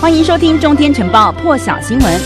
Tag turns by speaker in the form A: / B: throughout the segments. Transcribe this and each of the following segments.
A: 欢迎收听《中天晨报》破晓新闻。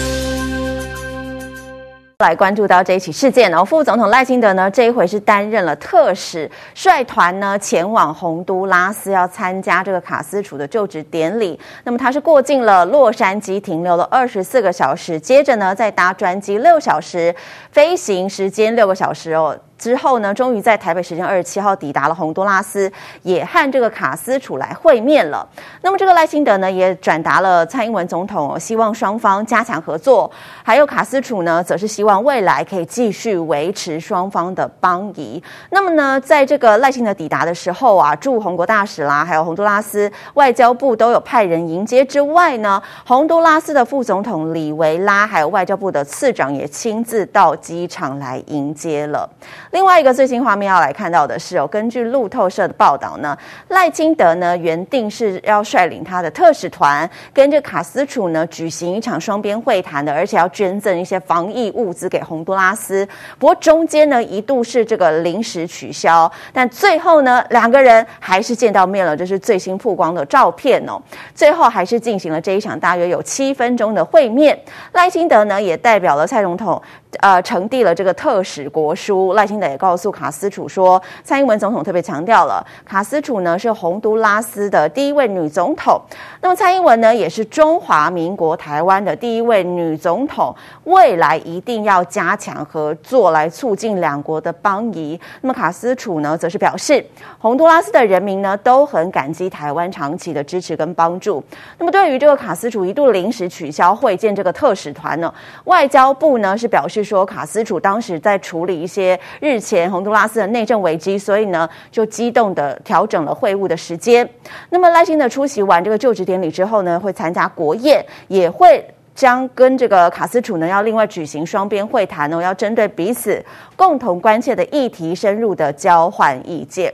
B: 来关注到这一起事件哦，副总统赖清德呢，这一回是担任了特使，率团呢前往洪都拉斯，要参加这个卡斯楚的就职典礼。那么他是过境了洛杉矶，停留了二十四个小时，接着呢再搭专机六小时，飞行时间六个小时哦。之后呢，终于在台北时间二十七号抵达了洪都拉斯，也和这个卡斯楚来会面了。那么这个赖清德呢，也转达了蔡英文总统希望双方加强合作，还有卡斯楚呢，则是希望未来可以继续维持双方的邦谊。那么呢，在这个赖清德抵达的时候啊，驻洪国大使啦，还有洪都拉斯外交部都有派人迎接之外呢，洪都拉斯的副总统李维拉，还有外交部的次长也亲自到机场来迎接了。另外一个最新画面要来看到的是哦，根据路透社的报道呢，赖清德呢原定是要率领他的特使团跟这卡斯楚呢举行一场双边会谈的，而且要捐赠一些防疫物资给洪都拉斯。不过中间呢一度是这个临时取消，但最后呢两个人还是见到面了，这是最新曝光的照片哦。最后还是进行了这一场大约有七分钟的会面。赖清德呢也代表了蔡总统。呃，呈递了这个特使国书，赖清也告诉卡斯楚说，蔡英文总统特别强调了，卡斯楚呢是洪都拉斯的第一位女总统，那么蔡英文呢也是中华民国台湾的第一位女总统，未来一定要加强合作，来促进两国的邦谊。那么卡斯楚呢，则是表示，洪都拉斯的人民呢都很感激台湾长期的支持跟帮助。那么对于这个卡斯楚一度临时取消会见这个特使团呢，外交部呢是表示。说卡斯楚当时在处理一些日日前洪都拉斯的内政危机，所以呢就激动的调整了会晤的时间。那么赖清德出席完这个就职典礼之后呢，会参加国宴，也会将跟这个卡斯楚呢要另外举行双边会谈哦，要针对彼此共同关切的议题深入的交换意见。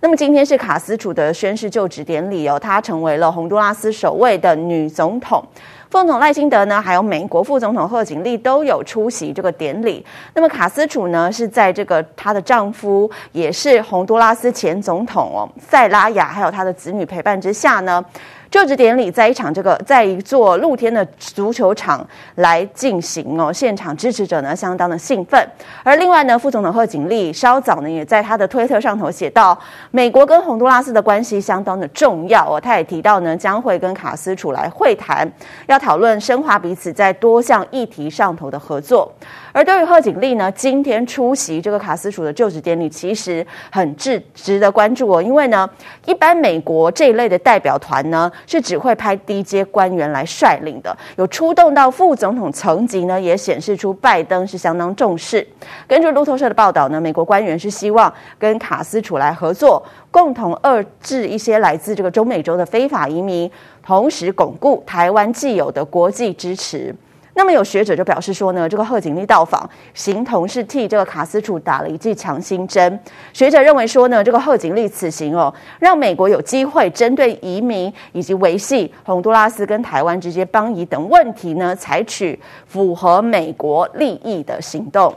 B: 那么今天是卡斯楚的宣誓就职典礼哦，她成为了洪都拉斯首位的女总统。副总统赖清德呢，还有美国副总统贺锦丽都有出席这个典礼。那么卡斯楚呢，是在这个她的丈夫，也是洪都拉斯前总统哦，塞拉雅，还有他的子女陪伴之下呢。就职典礼在一场这个在一座露天的足球场来进行哦，现场支持者呢相当的兴奋。而另外呢，副总统贺锦丽稍早呢也在他的推特上头写到，美国跟洪都拉斯的关系相当的重要哦。他也提到呢，将会跟卡斯楚来会谈，要讨论深化彼此在多项议题上头的合作。而对于贺锦丽呢，今天出席这个卡斯楚的就职典礼，其实很值值得关注哦，因为呢，一般美国这一类的代表团呢。是只会派低阶官员来率领的，有出动到副总统层级呢，也显示出拜登是相当重视。根据路透社的报道呢，美国官员是希望跟卡斯楚来合作，共同遏制一些来自这个中美洲的非法移民，同时巩固台湾既有的国际支持。那么有学者就表示说呢，这个贺锦丽到访，形同是替这个卡斯楚打了一剂强心针。学者认为说呢，这个贺锦丽此行哦，让美国有机会针对移民以及维系洪都拉斯跟台湾之间邦谊等问题呢，采取符合美国利益的行动。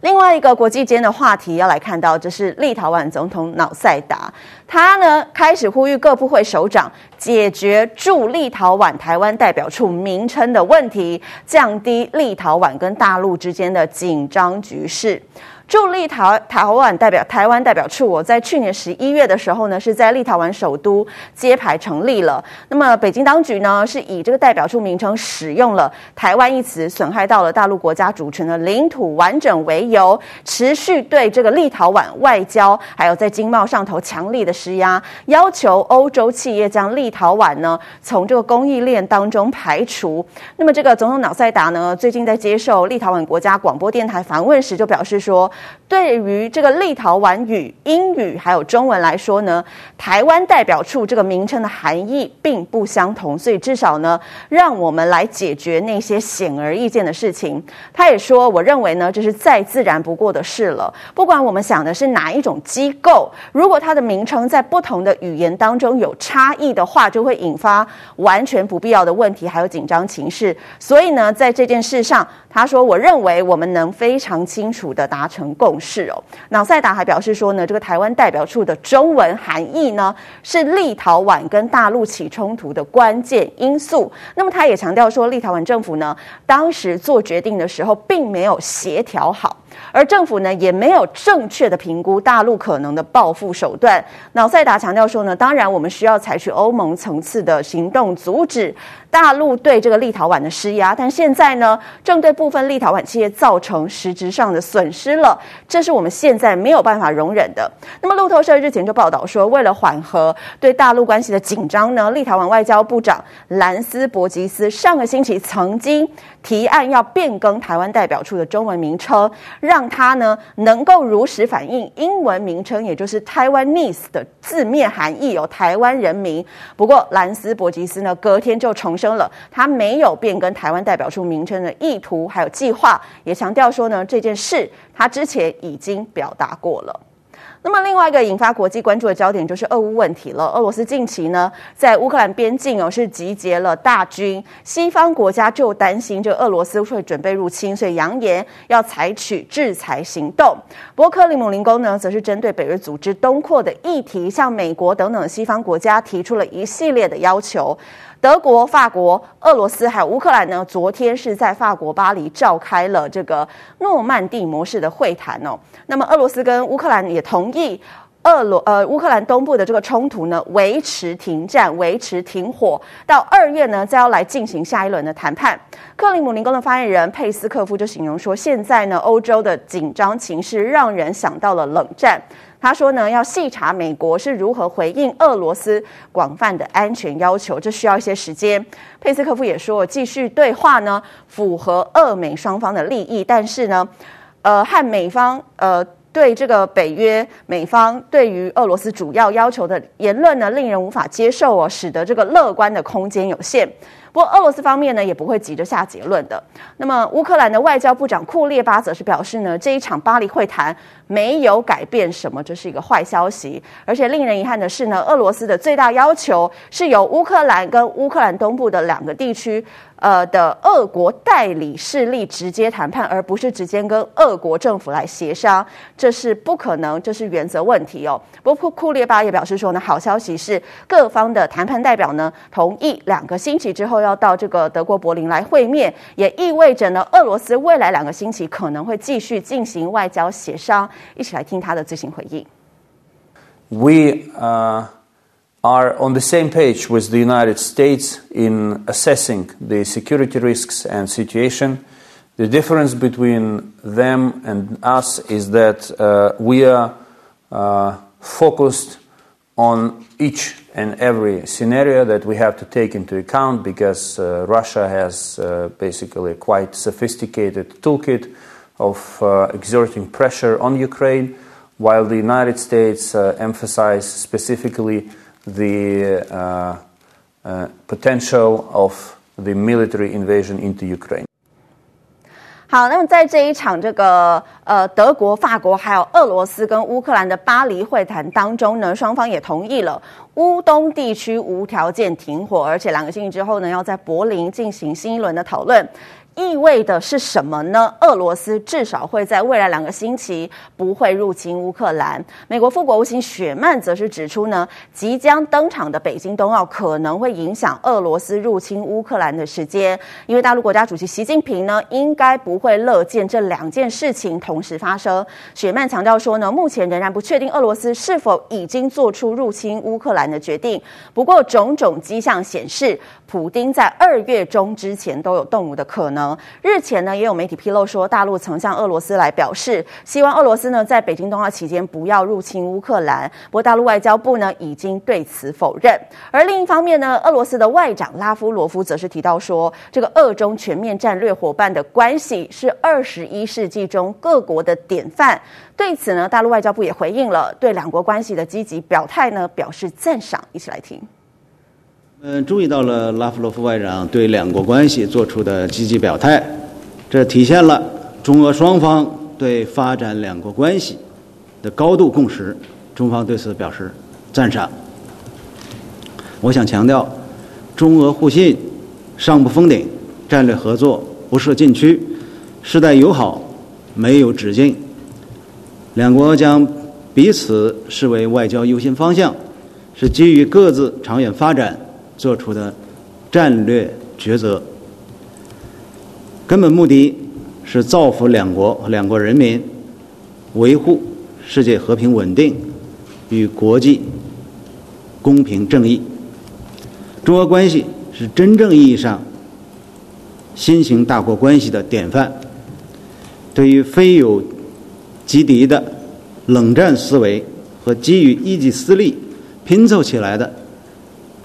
B: 另外一个国际间的话题要来看到，就是立陶宛总统瑙塞达，他呢开始呼吁各部会首长解决驻立陶宛台湾代表处名称的问题，降低立陶宛跟大陆之间的紧张局势。驻立陶台湾代表台湾代表处，我在去年十一月的时候呢，是在立陶宛首都揭牌成立了。那么北京当局呢，是以这个代表处名称使用了“台湾”一词，损害到了大陆国家主权的领土完整为由，持续对这个立陶宛外交还有在经贸上头强力的施压，要求欧洲企业将立陶宛呢从这个供应链当中排除。那么这个总统瑙塞达呢，最近在接受立陶宛国家广播电台访问时就表示说。对于这个立陶宛语、英语还有中文来说呢，台湾代表处这个名称的含义并不相同，所以至少呢，让我们来解决那些显而易见的事情。他也说，我认为呢，这是再自然不过的事了。不管我们想的是哪一种机构，如果它的名称在不同的语言当中有差异的话，就会引发完全不必要的问题，还有紧张情势。所以呢，在这件事上，他说，我认为我们能非常清楚地达成。共识哦。那塞达还表示说呢，这个台湾代表处的中文含义呢，是立陶宛跟大陆起冲突的关键因素。那么他也强调说，立陶宛政府呢，当时做决定的时候，并没有协调好。而政府呢，也没有正确的评估大陆可能的报复手段。瑙塞达强调说呢，当然我们需要采取欧盟层次的行动，阻止大陆对这个立陶宛的施压。但现在呢，正对部分立陶宛企业造成实质上的损失了，这是我们现在没有办法容忍的。那么路透社日前就报道说，为了缓和对大陆关系的紧张呢，立陶宛外交部长兰斯伯吉斯上个星期曾经提案要变更台湾代表处的中文名称。让他呢能够如实反映英文名称，也就是 Taiwanese 的字面含义，有台湾人民。不过兰斯伯吉斯呢隔天就重申了，他没有变更台湾代表处名称的意图，还有计划，也强调说呢这件事他之前已经表达过了。那么另外一个引发国际关注的焦点就是俄乌问题了。俄罗斯近期呢，在乌克兰边境哦是集结了大军，西方国家就担心这俄罗斯会准备入侵，所以扬言要采取制裁行动。不过克里姆林宫呢，则是针对北约组织东扩的议题，向美国等等西方国家提出了一系列的要求。德国、法国、俄罗斯还有乌克兰呢，昨天是在法国巴黎召开了这个诺曼底模式的会谈哦。那么俄罗斯跟乌克兰也同意，俄罗呃乌克兰东部的这个冲突呢，维持停战、维持停火，到二月呢，再要来进行下一轮的谈判。克里姆林宫的发言人佩斯科夫就形容说，现在呢，欧洲的紧张情势让人想到了冷战。他说呢，要细查美国是如何回应俄罗斯广泛的安全要求，这需要一些时间。佩斯科夫也说，继续对话呢，符合俄美双方的利益，但是呢，呃，和美方呃对这个北约美方对于俄罗斯主要要求的言论呢，令人无法接受哦，使得这个乐观的空间有限。不过，俄罗斯方面呢也不会急着下结论的。那么，乌克兰的外交部长库列巴则是表示呢，这一场巴黎会谈没有改变什么，这是一个坏消息。而且令人遗憾的是呢，俄罗斯的最大要求是由乌克兰跟乌克兰东部的两个地区。呃的俄国代理势力直接谈判，而不是直接跟俄国政府来协商，这是不可能，这是原则问题哦。不过库列巴也表示说呢，好消息是各方的谈判代表呢同意两个星期之后要要到这个德国柏林来会面，也意味着呢俄罗斯未来两个星期可能会继续进行外交协商。一起来听他的最新回应。
C: We, uh... are on the same page with the United States in assessing the security risks and situation. The difference between them and us is that uh, we are uh, focused on each and every scenario that we have to take into account because uh, Russia has uh, basically a quite sophisticated toolkit of uh, exerting pressure on Ukraine, while the United States uh, emphasizes specifically the uh, uh, potential of the military invasion into Ukraine.
B: 好，那么在这一场这个呃德国、法国还有俄罗斯跟乌克兰的巴黎会谈当中呢，双方也同意了乌东地区无条件停火，而且两个星期之后呢，要在柏林进行新一轮的讨论。意味的是什么呢？俄罗斯至少会在未来两个星期不会入侵乌克兰。美国副国务卿雪曼则是指出呢，即将登场的北京冬奥可能会影响俄罗斯入侵乌克兰的时间，因为大陆国家主席习近平呢，应该不会乐见这两件事情同时发生。雪曼强调说呢，目前仍然不确定俄罗斯是否已经做出入侵乌克兰的决定，不过种种迹象显示，普丁在二月中之前都有动武的可能。日前呢，也有媒体披露说，大陆曾向俄罗斯来表示，希望俄罗斯呢在北京冬奥期间不要入侵乌克兰。不过，大陆外交部呢已经对此否认。而另一方面呢，俄罗斯的外长拉夫罗夫则是提到说，这个俄中全面战略伙伴的关系是二十一世纪中各国的典范。对此呢，大陆外交部也回应了，对两国关系的积极表态呢表示赞赏。一起来听。
D: 嗯，注意到了拉夫罗夫外长对两国关系做出的积极表态，这体现了中俄双方对发展两国关系的高度共识。中方对此表示赞赏。我想强调，中俄互信上不封顶，战略合作不设禁区，世代友好没有止境。两国将彼此视为外交优先方向，是基于各自长远发展做出的战略抉择。根本目的是造福两国和两国人民，维护世界和平稳定与国际公平正义。中俄关系是真正意义上新型大国关系的典范。对于非友即敌的冷战思维和基于一己私利拼凑起来的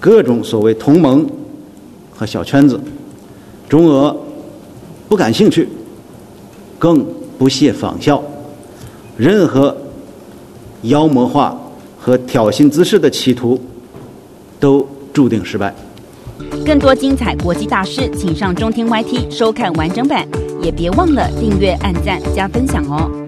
D: 各种所谓同盟和小圈子，中俄不感兴趣，更不屑仿效。任何妖魔化和挑衅滋事的企图，都注定失败。
A: 更多精彩国际大事，请上中天 YT 收看完整版。也别忘了订阅、按赞、加分享哦。